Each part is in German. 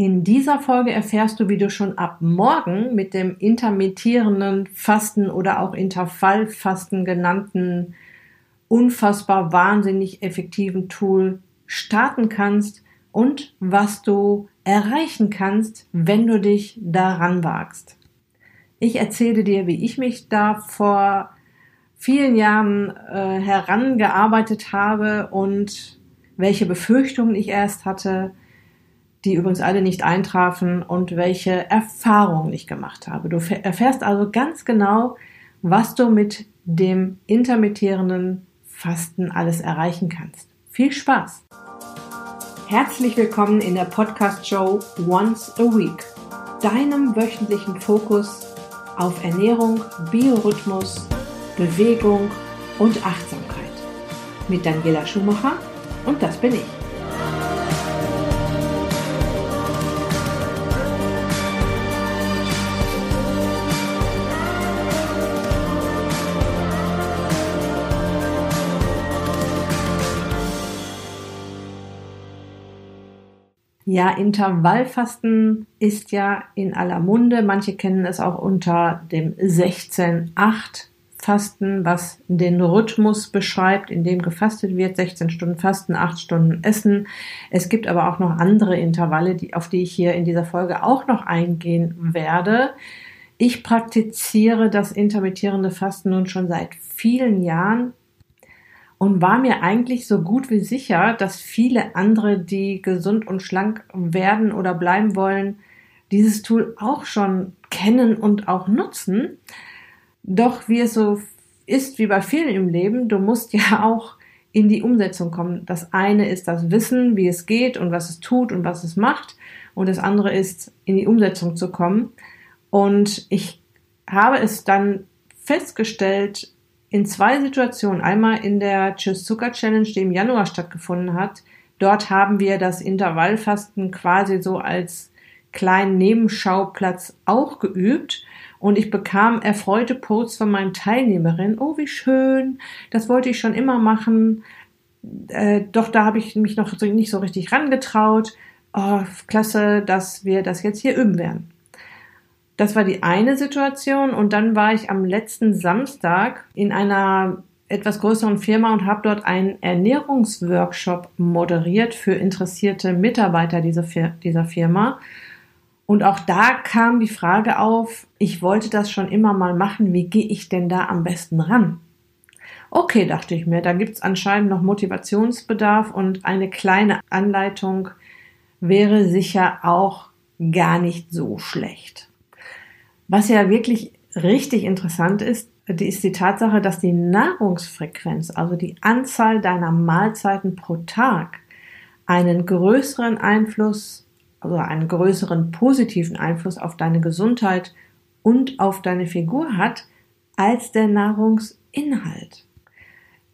In dieser Folge erfährst du, wie du schon ab morgen mit dem intermittierenden Fasten oder auch Intervallfasten genannten unfassbar wahnsinnig effektiven Tool starten kannst und was du erreichen kannst, wenn du dich daran wagst. Ich erzähle dir, wie ich mich da vor vielen Jahren äh, herangearbeitet habe und welche Befürchtungen ich erst hatte, die übrigens alle nicht eintrafen und welche Erfahrungen ich gemacht habe. Du erfährst also ganz genau, was du mit dem intermittierenden Fasten alles erreichen kannst. Viel Spaß! Herzlich willkommen in der Podcast-Show Once a Week, deinem wöchentlichen Fokus auf Ernährung, Biorhythmus, Bewegung und Achtsamkeit. Mit Daniela Schumacher und das bin ich. Ja, Intervallfasten ist ja in aller Munde. Manche kennen es auch unter dem 16-8 Fasten, was den Rhythmus beschreibt, in dem gefastet wird. 16 Stunden Fasten, 8 Stunden Essen. Es gibt aber auch noch andere Intervalle, die, auf die ich hier in dieser Folge auch noch eingehen werde. Ich praktiziere das intermittierende Fasten nun schon seit vielen Jahren und war mir eigentlich so gut wie sicher, dass viele andere, die gesund und schlank werden oder bleiben wollen, dieses Tool auch schon kennen und auch nutzen. Doch wie es so ist wie bei vielen im Leben, du musst ja auch in die Umsetzung kommen. Das eine ist das Wissen, wie es geht und was es tut und was es macht. Und das andere ist, in die Umsetzung zu kommen. Und ich habe es dann festgestellt, in zwei Situationen. Einmal in der Tschüss Zucker Challenge, die im Januar stattgefunden hat. Dort haben wir das Intervallfasten quasi so als kleinen Nebenschauplatz auch geübt. Und ich bekam erfreute Posts von meinen Teilnehmerinnen. Oh, wie schön. Das wollte ich schon immer machen. Äh, doch da habe ich mich noch nicht so richtig rangetraut. Oh, klasse, dass wir das jetzt hier üben werden. Das war die eine Situation und dann war ich am letzten Samstag in einer etwas größeren Firma und habe dort einen Ernährungsworkshop moderiert für interessierte Mitarbeiter dieser, dieser Firma. Und auch da kam die Frage auf, ich wollte das schon immer mal machen, wie gehe ich denn da am besten ran? Okay, dachte ich mir, da gibt's anscheinend noch Motivationsbedarf und eine kleine Anleitung wäre sicher auch gar nicht so schlecht. Was ja wirklich richtig interessant ist, ist die Tatsache, dass die Nahrungsfrequenz, also die Anzahl deiner Mahlzeiten pro Tag, einen größeren Einfluss, also einen größeren positiven Einfluss auf deine Gesundheit und auf deine Figur hat, als der Nahrungsinhalt.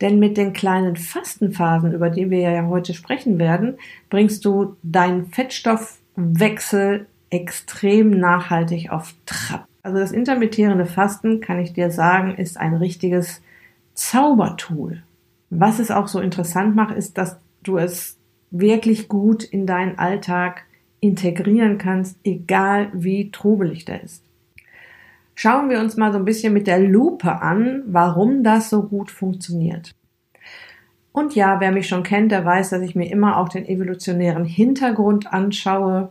Denn mit den kleinen Fastenphasen, über die wir ja heute sprechen werden, bringst du deinen Fettstoffwechsel extrem nachhaltig auf Trab. Also das intermittierende Fasten, kann ich dir sagen, ist ein richtiges Zaubertool. Was es auch so interessant macht, ist, dass du es wirklich gut in deinen Alltag integrieren kannst, egal wie trubelig der ist. Schauen wir uns mal so ein bisschen mit der Lupe an, warum das so gut funktioniert. Und ja, wer mich schon kennt, der weiß, dass ich mir immer auch den evolutionären Hintergrund anschaue.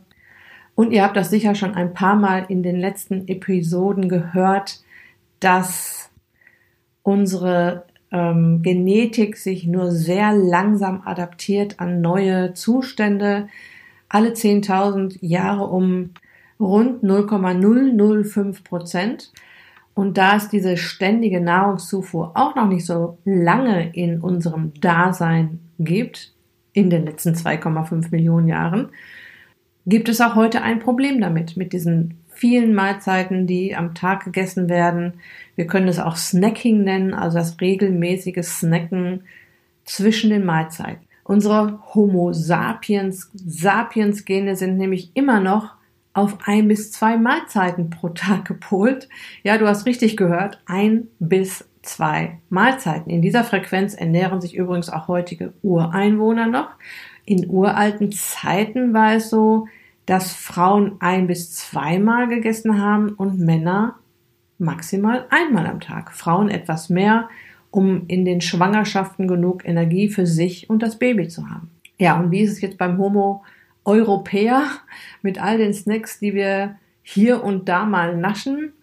Und ihr habt das sicher schon ein paar Mal in den letzten Episoden gehört, dass unsere ähm, Genetik sich nur sehr langsam adaptiert an neue Zustände. Alle 10.000 Jahre um rund 0,005 Prozent. Und da es diese ständige Nahrungszufuhr auch noch nicht so lange in unserem Dasein gibt, in den letzten 2,5 Millionen Jahren, gibt es auch heute ein Problem damit, mit diesen vielen Mahlzeiten, die am Tag gegessen werden. Wir können es auch Snacking nennen, also das regelmäßige Snacken zwischen den Mahlzeiten. Unsere Homo sapiens, sapiens Gene sind nämlich immer noch auf ein bis zwei Mahlzeiten pro Tag gepolt. Ja, du hast richtig gehört, ein bis zwei Mahlzeiten. In dieser Frequenz ernähren sich übrigens auch heutige Ureinwohner noch. In uralten Zeiten war es so, dass Frauen ein bis zweimal gegessen haben und Männer maximal einmal am Tag. Frauen etwas mehr, um in den Schwangerschaften genug Energie für sich und das Baby zu haben. Ja, und wie ist es jetzt beim Homo Europäer mit all den Snacks, die wir hier und da mal naschen?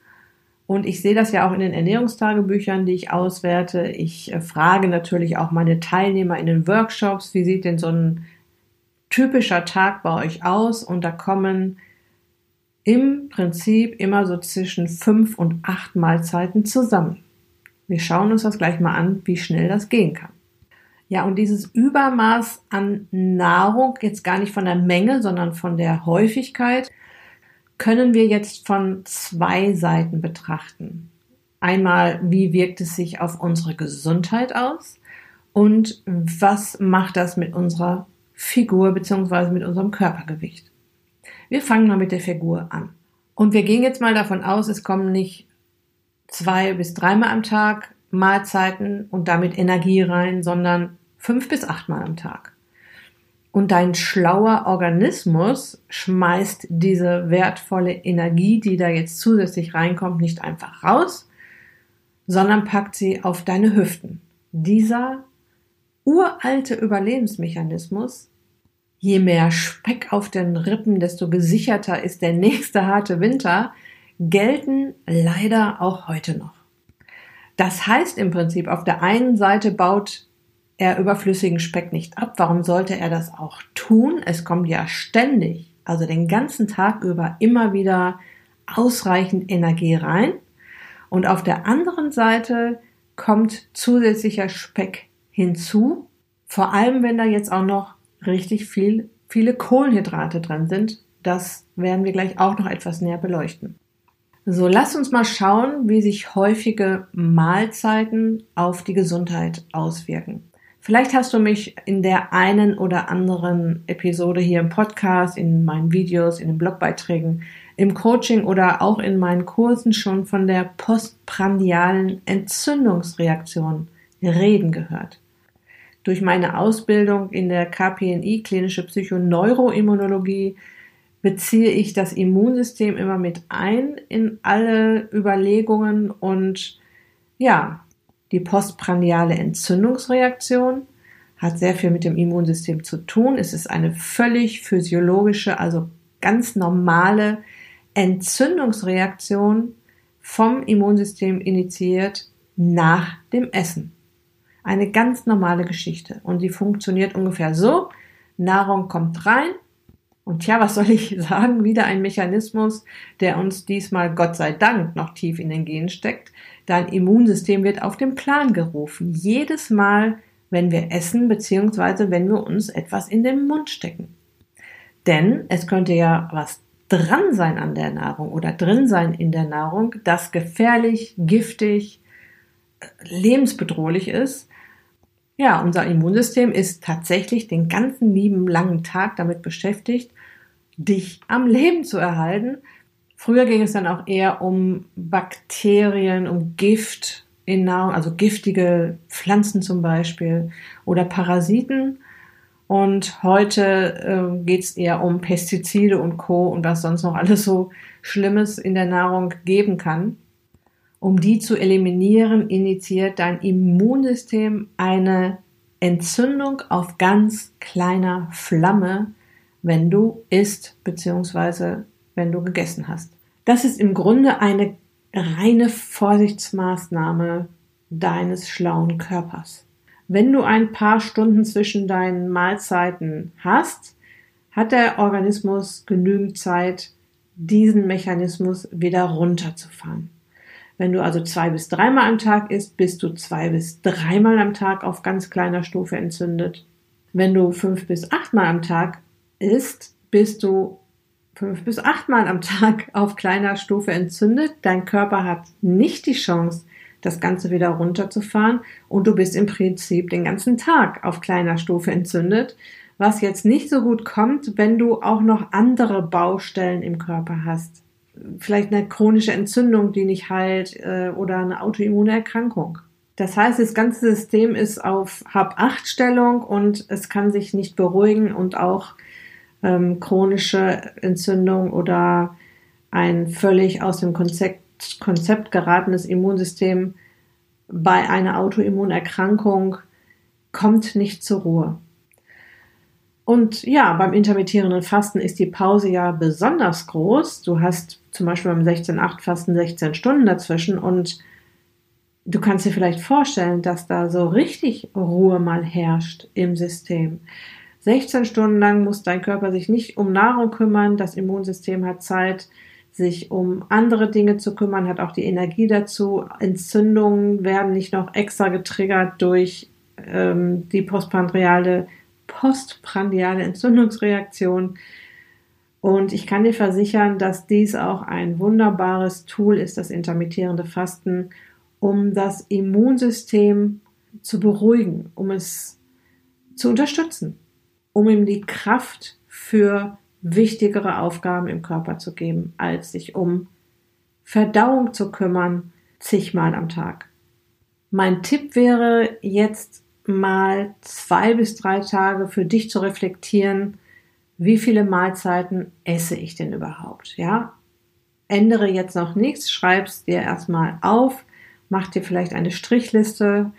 Und ich sehe das ja auch in den Ernährungstagebüchern, die ich auswerte. Ich äh, frage natürlich auch meine Teilnehmer in den Workshops, wie sieht denn so ein typischer Tag bei euch aus? Und da kommen im Prinzip immer so zwischen fünf und acht Mahlzeiten zusammen. Wir schauen uns das gleich mal an, wie schnell das gehen kann. Ja, und dieses Übermaß an Nahrung, jetzt gar nicht von der Menge, sondern von der Häufigkeit, können wir jetzt von zwei Seiten betrachten. Einmal, wie wirkt es sich auf unsere Gesundheit aus und was macht das mit unserer Figur bzw. mit unserem Körpergewicht. Wir fangen mal mit der Figur an. Und wir gehen jetzt mal davon aus, es kommen nicht zwei bis dreimal am Tag Mahlzeiten und damit Energie rein, sondern fünf bis achtmal am Tag. Und dein schlauer Organismus schmeißt diese wertvolle Energie, die da jetzt zusätzlich reinkommt, nicht einfach raus, sondern packt sie auf deine Hüften. Dieser uralte Überlebensmechanismus, je mehr Speck auf den Rippen, desto gesicherter ist der nächste harte Winter, gelten leider auch heute noch. Das heißt im Prinzip, auf der einen Seite baut er überflüssigen Speck nicht ab. Warum sollte er das auch tun? Es kommt ja ständig, also den ganzen Tag über immer wieder ausreichend Energie rein. Und auf der anderen Seite kommt zusätzlicher Speck hinzu. Vor allem, wenn da jetzt auch noch richtig viel, viele Kohlenhydrate drin sind. Das werden wir gleich auch noch etwas näher beleuchten. So, lass uns mal schauen, wie sich häufige Mahlzeiten auf die Gesundheit auswirken. Vielleicht hast du mich in der einen oder anderen Episode hier im Podcast, in meinen Videos, in den Blogbeiträgen, im Coaching oder auch in meinen Kursen schon von der postprandialen Entzündungsreaktion reden gehört. Durch meine Ausbildung in der KPNI, klinische Psychoneuroimmunologie, beziehe ich das Immunsystem immer mit ein in alle Überlegungen und ja, die postprandiale Entzündungsreaktion hat sehr viel mit dem Immunsystem zu tun. Es ist eine völlig physiologische, also ganz normale Entzündungsreaktion vom Immunsystem initiiert nach dem Essen. Eine ganz normale Geschichte. Und die funktioniert ungefähr so. Nahrung kommt rein. Und ja, was soll ich sagen? Wieder ein Mechanismus, der uns diesmal Gott sei Dank noch tief in den Genen steckt. Dein Immunsystem wird auf den Plan gerufen. Jedes Mal, wenn wir essen, beziehungsweise wenn wir uns etwas in den Mund stecken. Denn es könnte ja was dran sein an der Nahrung oder drin sein in der Nahrung, das gefährlich, giftig, lebensbedrohlich ist. Ja, unser Immunsystem ist tatsächlich den ganzen lieben langen Tag damit beschäftigt, dich am Leben zu erhalten, Früher ging es dann auch eher um Bakterien, um Gift in Nahrung, also giftige Pflanzen zum Beispiel oder Parasiten. Und heute äh, geht es eher um Pestizide und Co. und was sonst noch alles so Schlimmes in der Nahrung geben kann. Um die zu eliminieren, initiiert dein Immunsystem eine Entzündung auf ganz kleiner Flamme, wenn du isst bzw wenn du gegessen hast. Das ist im Grunde eine reine Vorsichtsmaßnahme deines schlauen Körpers. Wenn du ein paar Stunden zwischen deinen Mahlzeiten hast, hat der Organismus genügend Zeit, diesen Mechanismus wieder runterzufahren. Wenn du also zwei bis dreimal am Tag isst, bist du zwei bis dreimal am Tag auf ganz kleiner Stufe entzündet. Wenn du fünf bis achtmal am Tag isst, bist du fünf bis achtmal am Tag auf kleiner Stufe entzündet. Dein Körper hat nicht die Chance, das Ganze wieder runterzufahren und du bist im Prinzip den ganzen Tag auf kleiner Stufe entzündet, was jetzt nicht so gut kommt, wenn du auch noch andere Baustellen im Körper hast. Vielleicht eine chronische Entzündung, die nicht heilt äh, oder eine autoimmune Erkrankung. Das heißt, das ganze System ist auf Hab-8-Stellung und es kann sich nicht beruhigen und auch ähm, chronische Entzündung oder ein völlig aus dem Konzept, Konzept geratenes Immunsystem bei einer Autoimmunerkrankung kommt nicht zur Ruhe. Und ja, beim intermittierenden Fasten ist die Pause ja besonders groß. Du hast zum Beispiel beim 16-8-Fasten 16 Stunden dazwischen und du kannst dir vielleicht vorstellen, dass da so richtig Ruhe mal herrscht im System. 16 Stunden lang muss dein Körper sich nicht um Nahrung kümmern, das Immunsystem hat Zeit, sich um andere Dinge zu kümmern, hat auch die Energie dazu. Entzündungen werden nicht noch extra getriggert durch ähm, die postprandiale, postprandiale Entzündungsreaktion. Und ich kann dir versichern, dass dies auch ein wunderbares Tool ist, das intermittierende Fasten, um das Immunsystem zu beruhigen, um es zu unterstützen, um ihm die Kraft für wichtigere Aufgaben im Körper zu geben, als sich um Verdauung zu kümmern, zigmal am Tag. Mein Tipp wäre jetzt mal zwei bis drei Tage für dich zu reflektieren, wie viele Mahlzeiten esse ich denn überhaupt? Ja, ändere jetzt noch nichts, schreib's dir erstmal auf, mach dir vielleicht eine Strichliste.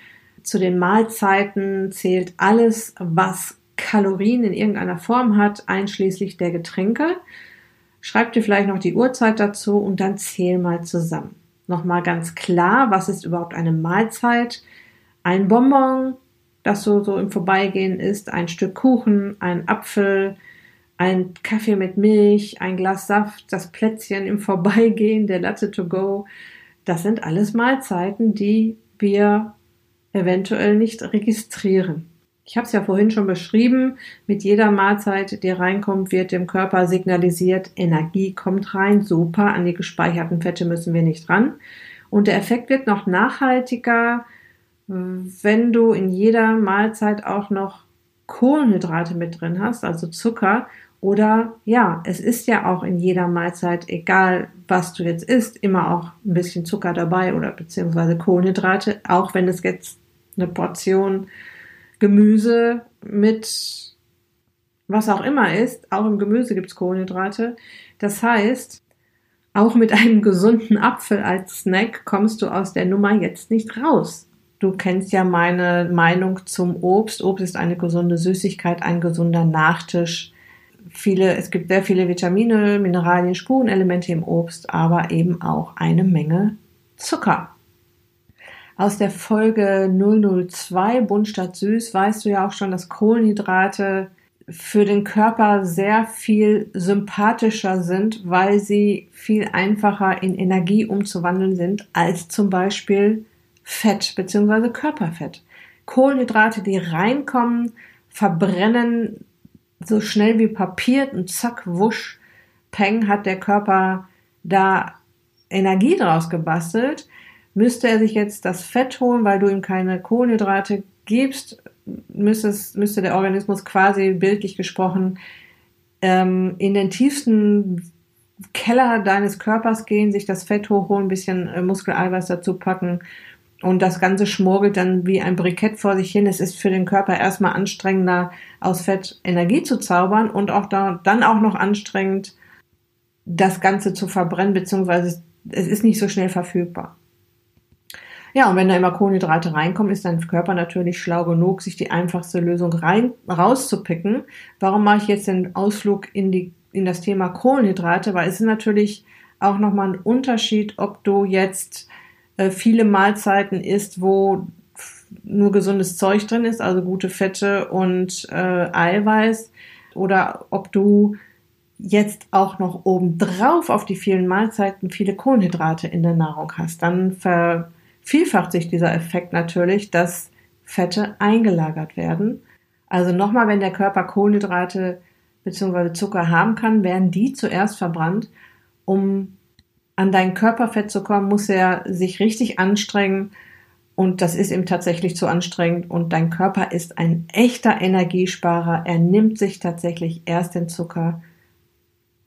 Zu den Mahlzeiten zählt alles, was Kalorien in irgendeiner Form hat, einschließlich der Getränke. Schreib dir vielleicht noch die Uhrzeit dazu und dann zähl mal zusammen. Nochmal ganz klar, was ist überhaupt eine Mahlzeit? Ein Bonbon, das so, so im Vorbeigehen ist, ein Stück Kuchen, ein Apfel, ein Kaffee mit Milch, ein Glas Saft, das Plätzchen im Vorbeigehen, der Latte to go. Das sind alles Mahlzeiten, die wir eventuell nicht registrieren. Ich habe es ja vorhin schon beschrieben, mit jeder Mahlzeit, die reinkommt, wird dem Körper signalisiert, Energie kommt rein, super, an die gespeicherten Fette müssen wir nicht ran. Und der Effekt wird noch nachhaltiger, wenn du in jeder Mahlzeit auch noch Kohlenhydrate mit drin hast, also Zucker. Oder ja, es ist ja auch in jeder Mahlzeit, egal was du jetzt isst, immer auch ein bisschen Zucker dabei oder beziehungsweise Kohlenhydrate, auch wenn es jetzt eine Portion Gemüse mit was auch immer ist. Auch im Gemüse gibt es Kohlenhydrate. Das heißt, auch mit einem gesunden Apfel als Snack kommst du aus der Nummer jetzt nicht raus. Du kennst ja meine Meinung zum Obst. Obst ist eine gesunde Süßigkeit, ein gesunder Nachtisch. Viele, es gibt sehr viele Vitamine, Mineralien, Spurenelemente im Obst, aber eben auch eine Menge Zucker. Aus der Folge 002 Bunt statt süß weißt du ja auch schon, dass Kohlenhydrate für den Körper sehr viel sympathischer sind, weil sie viel einfacher in Energie umzuwandeln sind als zum Beispiel Fett bzw. Körperfett. Kohlenhydrate, die reinkommen, verbrennen so schnell wie Papier und zack, wusch, peng, hat der Körper da Energie draus gebastelt. Müsste er sich jetzt das Fett holen, weil du ihm keine Kohlenhydrate gibst, müsste, müsste der Organismus quasi bildlich gesprochen ähm, in den tiefsten Keller deines Körpers gehen, sich das Fett hochholen, ein bisschen äh, Muskeleiweiß dazu packen und das Ganze schmorgelt dann wie ein Brikett vor sich hin. Es ist für den Körper erstmal anstrengender, aus Fett Energie zu zaubern und auch da, dann auch noch anstrengend, das Ganze zu verbrennen, beziehungsweise es ist nicht so schnell verfügbar. Ja, und wenn da immer Kohlenhydrate reinkommen, ist dein Körper natürlich schlau genug, sich die einfachste Lösung rein, rauszupicken. Warum mache ich jetzt den Ausflug in die, in das Thema Kohlenhydrate? Weil es ist natürlich auch nochmal ein Unterschied, ob du jetzt viele Mahlzeiten isst, wo nur gesundes Zeug drin ist, also gute Fette und äh, Eiweiß, oder ob du jetzt auch noch obendrauf auf die vielen Mahlzeiten viele Kohlenhydrate in der Nahrung hast, dann vervielfacht sich dieser Effekt natürlich, dass Fette eingelagert werden. Also nochmal, wenn der Körper Kohlenhydrate bzw. Zucker haben kann, werden die zuerst verbrannt, um an dein Körperfett zu kommen, muss er sich richtig anstrengen. Und das ist ihm tatsächlich zu anstrengend. Und dein Körper ist ein echter Energiesparer. Er nimmt sich tatsächlich erst den Zucker,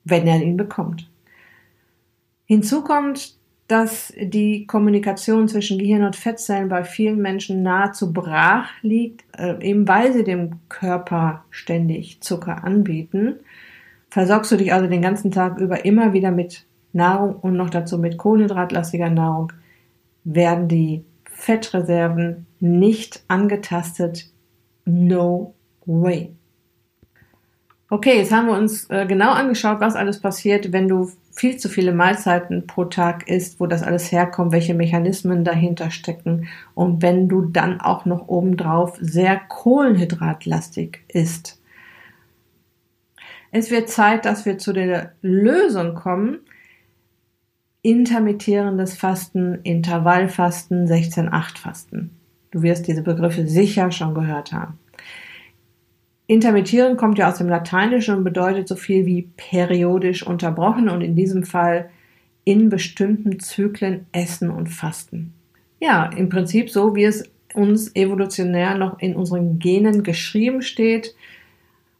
wenn er ihn bekommt. Hinzu kommt, dass die Kommunikation zwischen Gehirn und Fettzellen bei vielen Menschen nahezu brach liegt, äh, eben weil sie dem Körper ständig Zucker anbieten. Versorgst du dich also den ganzen Tag über immer wieder mit Nahrung und noch dazu mit kohlenhydratlastiger Nahrung, werden die Fettreserven nicht angetastet. No way. Okay, jetzt haben wir uns äh, genau angeschaut, was alles passiert, wenn du viel zu viele Mahlzeiten pro Tag isst, wo das alles herkommt, welche Mechanismen dahinter stecken und wenn du dann auch noch obendrauf sehr kohlenhydratlastig isst. Es wird Zeit, dass wir zu der Lösung kommen. Intermittierendes Fasten, Intervallfasten, 16-8-Fasten. Du wirst diese Begriffe sicher schon gehört haben. Intermittieren kommt ja aus dem Lateinischen und bedeutet so viel wie periodisch unterbrochen und in diesem Fall in bestimmten Zyklen essen und fasten. Ja, im Prinzip so, wie es uns evolutionär noch in unseren Genen geschrieben steht.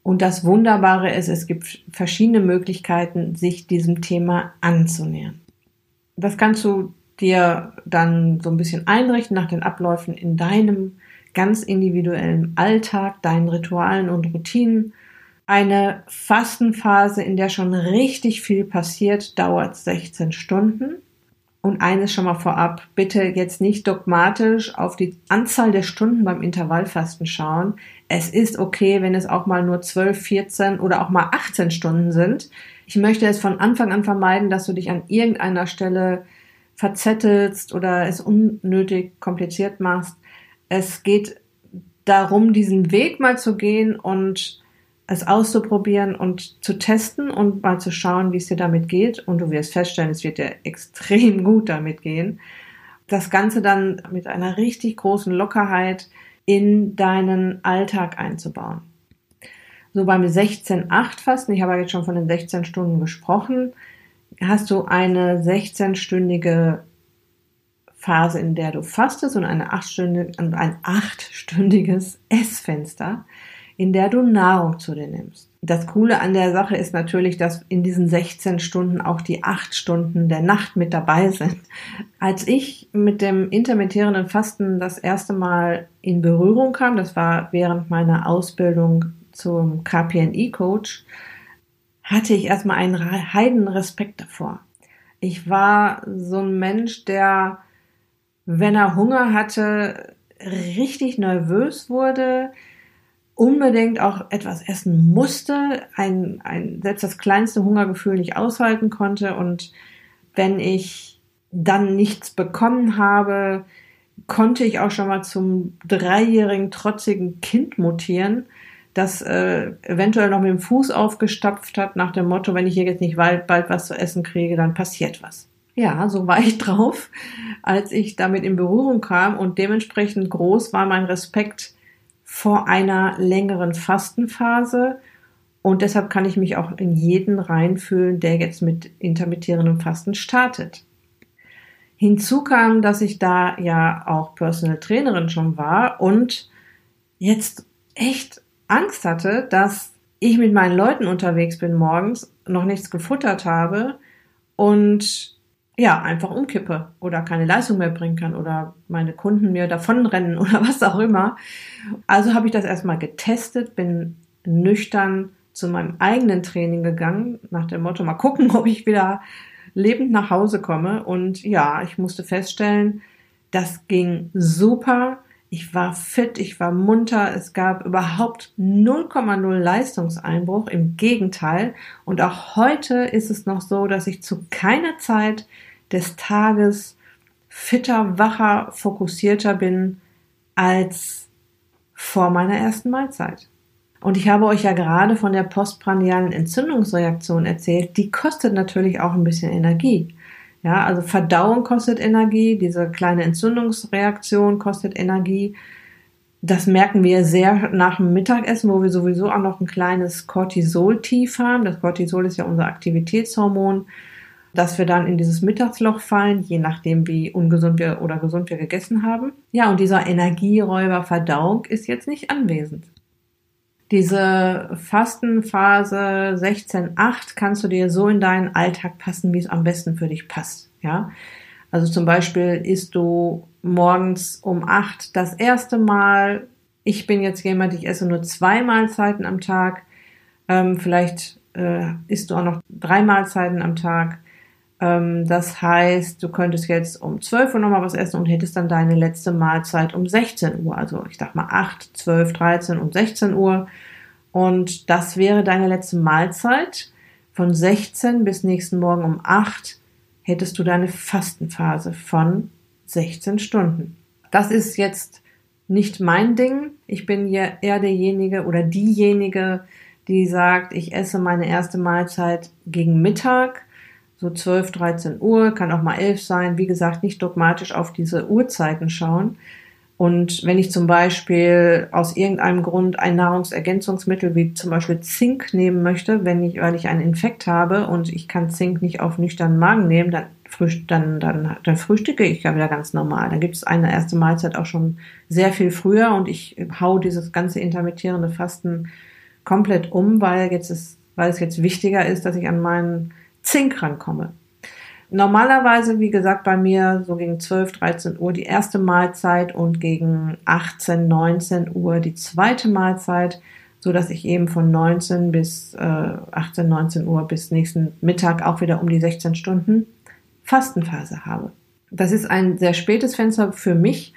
Und das Wunderbare ist, es gibt verschiedene Möglichkeiten, sich diesem Thema anzunähern. Das kannst du dir dann so ein bisschen einrichten nach den Abläufen in deinem ganz individuellem Alltag, deinen Ritualen und Routinen. Eine Fastenphase, in der schon richtig viel passiert, dauert 16 Stunden. Und eines schon mal vorab, bitte jetzt nicht dogmatisch auf die Anzahl der Stunden beim Intervallfasten schauen. Es ist okay, wenn es auch mal nur 12, 14 oder auch mal 18 Stunden sind. Ich möchte es von Anfang an vermeiden, dass du dich an irgendeiner Stelle verzettelst oder es unnötig kompliziert machst. Es geht darum, diesen Weg mal zu gehen und es auszuprobieren und zu testen und mal zu schauen, wie es dir damit geht. Und du wirst feststellen, es wird dir extrem gut damit gehen. Das Ganze dann mit einer richtig großen Lockerheit in deinen Alltag einzubauen. So beim 16-8 Fasten, ich habe ja jetzt schon von den 16 Stunden gesprochen, hast du eine 16-stündige Phase, in der du fastest und eine achtstündige, ein achtstündiges Essfenster, in der du Nahrung zu dir nimmst. Das Coole an der Sache ist natürlich, dass in diesen 16 Stunden auch die acht Stunden der Nacht mit dabei sind. Als ich mit dem intermittierenden Fasten das erste Mal in Berührung kam, das war während meiner Ausbildung zum KPNI-Coach, hatte ich erstmal einen heiden Respekt davor. Ich war so ein Mensch, der, wenn er Hunger hatte, richtig nervös wurde, unbedingt auch etwas essen musste, ein, ein, selbst das kleinste Hungergefühl nicht aushalten konnte und wenn ich dann nichts bekommen habe, konnte ich auch schon mal zum dreijährigen trotzigen Kind mutieren, das äh, eventuell noch mit dem Fuß aufgestapft hat, nach dem Motto, wenn ich hier jetzt nicht bald, bald was zu essen kriege, dann passiert was. Ja, so war ich drauf, als ich damit in Berührung kam und dementsprechend groß war mein Respekt vor einer längeren Fastenphase und deshalb kann ich mich auch in jeden reinfühlen, der jetzt mit intermittierendem Fasten startet. Hinzu kam, dass ich da ja auch Personal Trainerin schon war und jetzt echt Angst hatte, dass ich mit meinen Leuten unterwegs bin morgens, noch nichts gefuttert habe und ja, einfach umkippe oder keine Leistung mehr bringen kann oder meine Kunden mir davonrennen oder was auch immer. Also habe ich das erstmal getestet, bin nüchtern zu meinem eigenen Training gegangen, nach dem Motto, mal gucken, ob ich wieder lebend nach Hause komme. Und ja, ich musste feststellen, das ging super. Ich war fit, ich war munter, es gab überhaupt 0,0 Leistungseinbruch, im Gegenteil. Und auch heute ist es noch so, dass ich zu keiner Zeit des Tages fitter, wacher, fokussierter bin als vor meiner ersten Mahlzeit. Und ich habe euch ja gerade von der postprandialen Entzündungsreaktion erzählt. Die kostet natürlich auch ein bisschen Energie. Ja, also Verdauung kostet Energie, diese kleine Entzündungsreaktion kostet Energie. Das merken wir sehr nach dem Mittagessen, wo wir sowieso auch noch ein kleines Cortisol-Tief haben. Das Cortisol ist ja unser Aktivitätshormon, dass wir dann in dieses Mittagsloch fallen, je nachdem, wie ungesund wir oder gesund wir gegessen haben. Ja, und dieser Energieräuber Verdauung ist jetzt nicht anwesend. Diese Fastenphase 16.8 kannst du dir so in deinen Alltag passen, wie es am besten für dich passt. Ja, Also zum Beispiel isst du morgens um acht das erste Mal. Ich bin jetzt jemand, ich esse nur zwei Mahlzeiten am Tag. Ähm, vielleicht äh, isst du auch noch drei Mahlzeiten am Tag. Ähm, das heißt, du könntest jetzt um 12 Uhr nochmal was essen und hättest dann deine letzte Mahlzeit um 16 Uhr. Also ich sag mal 8, 12, 13 und 16 Uhr. Und das wäre deine letzte Mahlzeit. Von 16 bis nächsten Morgen um 8 hättest du deine Fastenphase von 16 Stunden. Das ist jetzt nicht mein Ding. Ich bin ja eher derjenige oder diejenige, die sagt, ich esse meine erste Mahlzeit gegen Mittag, so 12, 13 Uhr, kann auch mal 11 sein. Wie gesagt, nicht dogmatisch auf diese Uhrzeiten schauen. Und wenn ich zum Beispiel aus irgendeinem Grund ein Nahrungsergänzungsmittel wie zum Beispiel Zink nehmen möchte, wenn ich, weil ich einen Infekt habe und ich kann Zink nicht auf nüchternen Magen nehmen, dann, frühst, dann, dann, dann frühstücke ich ja wieder ganz normal. Dann gibt es eine erste Mahlzeit auch schon sehr viel früher und ich hau dieses ganze intermittierende Fasten komplett um, weil jetzt ist, weil es jetzt wichtiger ist, dass ich an meinen Zink rankomme. Normalerweise, wie gesagt, bei mir so gegen 12, 13 Uhr die erste Mahlzeit und gegen 18, 19 Uhr die zweite Mahlzeit, so dass ich eben von 19 bis äh, 18, 19 Uhr bis nächsten Mittag auch wieder um die 16 Stunden Fastenphase habe. Das ist ein sehr spätes Fenster für mich,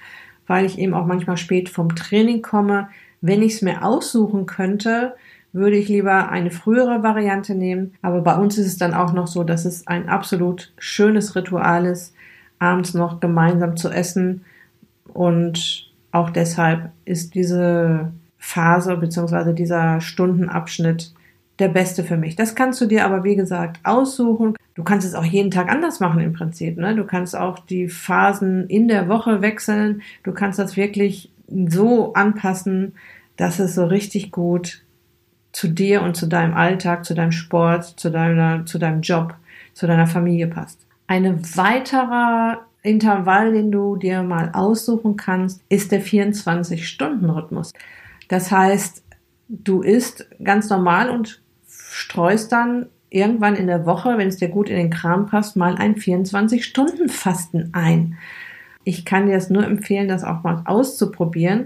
weil ich eben auch manchmal spät vom Training komme. Wenn ich es mir aussuchen könnte, würde ich lieber eine frühere Variante nehmen. Aber bei uns ist es dann auch noch so, dass es ein absolut schönes Ritual ist, abends noch gemeinsam zu essen. Und auch deshalb ist diese Phase bzw. dieser Stundenabschnitt der beste für mich. Das kannst du dir aber, wie gesagt, aussuchen. Du kannst es auch jeden Tag anders machen im Prinzip. Ne? Du kannst auch die Phasen in der Woche wechseln. Du kannst das wirklich so anpassen, dass es so richtig gut zu dir und zu deinem Alltag, zu deinem Sport, zu deiner, zu deinem Job, zu deiner Familie passt. Ein weiterer Intervall, den du dir mal aussuchen kannst, ist der 24-Stunden-Rhythmus. Das heißt, du isst ganz normal und streust dann irgendwann in der Woche, wenn es dir gut in den Kram passt, mal ein 24-Stunden-Fasten ein. Ich kann dir das nur empfehlen, das auch mal auszuprobieren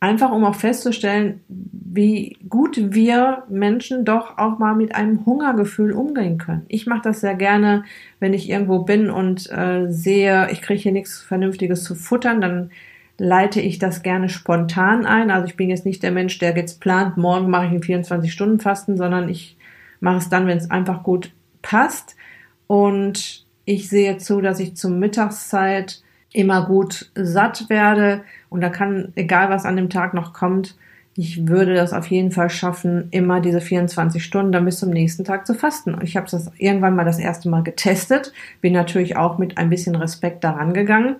Einfach um auch festzustellen, wie gut wir Menschen doch auch mal mit einem Hungergefühl umgehen können. Ich mache das sehr gerne, wenn ich irgendwo bin und äh, sehe, ich kriege hier nichts Vernünftiges zu futtern, dann leite ich das gerne spontan ein. Also ich bin jetzt nicht der Mensch, der jetzt plant, morgen mache ich einen 24-Stunden-Fasten, sondern ich mache es dann, wenn es einfach gut passt. Und ich sehe zu, dass ich zur Mittagszeit immer gut satt werde und da kann, egal was an dem Tag noch kommt, ich würde das auf jeden Fall schaffen, immer diese 24 Stunden dann bis zum nächsten Tag zu fasten. Ich habe das irgendwann mal das erste Mal getestet, bin natürlich auch mit ein bisschen Respekt daran gegangen.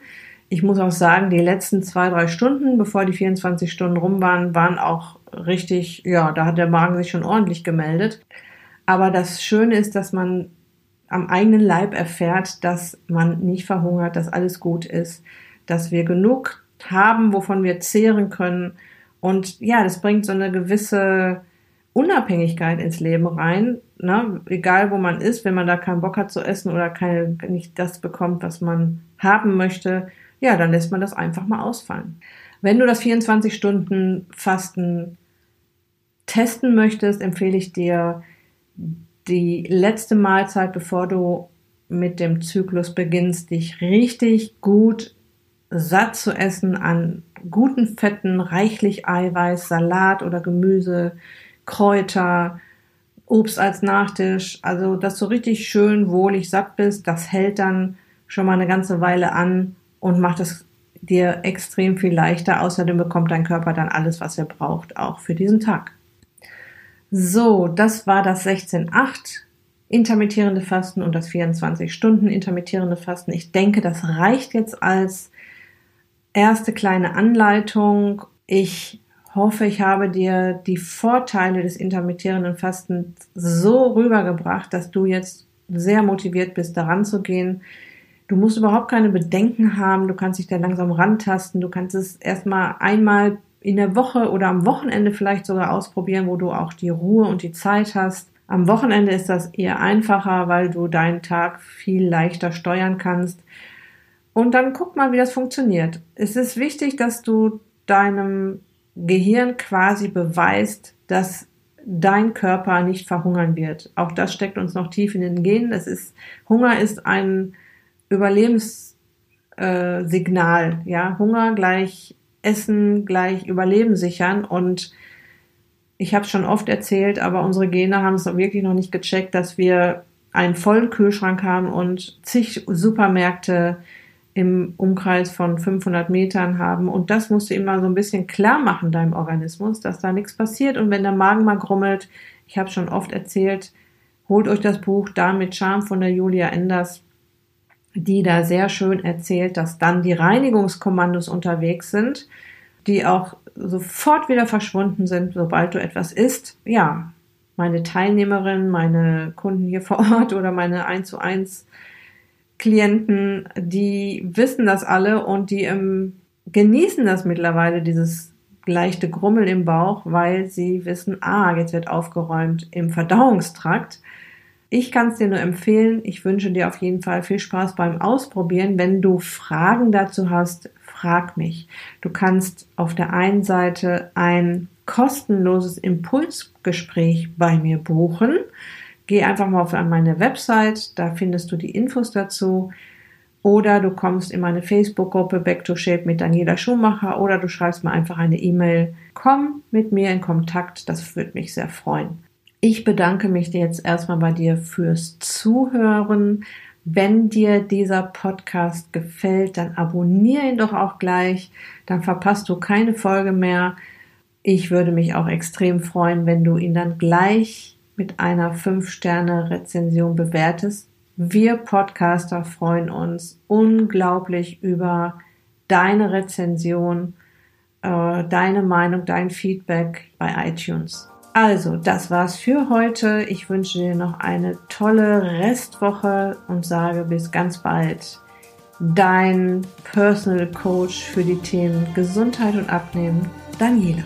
Ich muss auch sagen, die letzten zwei, drei Stunden, bevor die 24 Stunden rum waren, waren auch richtig, ja, da hat der Magen sich schon ordentlich gemeldet. Aber das Schöne ist, dass man am eigenen Leib erfährt, dass man nicht verhungert, dass alles gut ist, dass wir genug haben, wovon wir zehren können. Und ja, das bringt so eine gewisse Unabhängigkeit ins Leben rein. Ne? Egal wo man ist, wenn man da keinen Bock hat zu essen oder keine, nicht das bekommt, was man haben möchte, ja, dann lässt man das einfach mal ausfallen. Wenn du das 24 Stunden Fasten testen möchtest, empfehle ich dir die letzte Mahlzeit, bevor du mit dem Zyklus beginnst, dich richtig gut satt zu essen an guten Fetten, reichlich Eiweiß, Salat oder Gemüse, Kräuter, Obst als Nachtisch. Also, dass du richtig schön wohlig satt bist, das hält dann schon mal eine ganze Weile an und macht es dir extrem viel leichter. Außerdem bekommt dein Körper dann alles, was er braucht, auch für diesen Tag. So, das war das 16.8 intermittierende Fasten und das 24 Stunden intermittierende Fasten. Ich denke, das reicht jetzt als erste kleine Anleitung. Ich hoffe, ich habe dir die Vorteile des intermittierenden Fastens so rübergebracht, dass du jetzt sehr motiviert bist, daran zu gehen. Du musst überhaupt keine Bedenken haben. Du kannst dich da langsam rantasten. Du kannst es erstmal einmal in der Woche oder am Wochenende vielleicht sogar ausprobieren, wo du auch die Ruhe und die Zeit hast. Am Wochenende ist das eher einfacher, weil du deinen Tag viel leichter steuern kannst. Und dann guck mal, wie das funktioniert. Es ist wichtig, dass du deinem Gehirn quasi beweist, dass dein Körper nicht verhungern wird. Auch das steckt uns noch tief in den Genen. Das ist, Hunger ist ein Überlebenssignal. Äh, ja, Hunger gleich Essen gleich Überleben sichern. Und ich habe es schon oft erzählt, aber unsere Gene haben es wirklich noch nicht gecheckt, dass wir einen vollen Kühlschrank haben und zig Supermärkte im Umkreis von 500 Metern haben. Und das musst du immer so ein bisschen klar machen, deinem Organismus, dass da nichts passiert. Und wenn der Magen mal grummelt, ich habe schon oft erzählt, holt euch das Buch Da mit Charme von der Julia Enders, die da sehr schön erzählt, dass dann die Reinigungskommandos unterwegs sind, die auch sofort wieder verschwunden sind, sobald du etwas isst. Ja, meine Teilnehmerinnen, meine Kunden hier vor Ort oder meine 1 zu 1 Klienten, die wissen das alle und die ähm, genießen das mittlerweile, dieses leichte Grummeln im Bauch, weil sie wissen, ah, jetzt wird aufgeräumt im Verdauungstrakt. Ich kann es dir nur empfehlen. Ich wünsche dir auf jeden Fall viel Spaß beim Ausprobieren. Wenn du Fragen dazu hast, frag mich. Du kannst auf der einen Seite ein kostenloses Impulsgespräch bei mir buchen. Geh einfach mal auf meine Website, da findest du die Infos dazu. Oder du kommst in meine Facebook-Gruppe Back to Shape mit Daniela Schumacher oder du schreibst mir einfach eine E-Mail. Komm mit mir in Kontakt, das würde mich sehr freuen. Ich bedanke mich jetzt erstmal bei dir fürs Zuhören. Wenn dir dieser Podcast gefällt, dann abonniere ihn doch auch gleich, dann verpasst du keine Folge mehr. Ich würde mich auch extrem freuen, wenn du ihn dann gleich mit einer 5-Sterne-Rezension bewertest. Wir Podcaster freuen uns unglaublich über deine Rezension, äh, deine Meinung, dein Feedback bei iTunes. Also, das war's für heute. Ich wünsche dir noch eine tolle Restwoche und sage bis ganz bald. Dein Personal Coach für die Themen Gesundheit und Abnehmen, Daniela.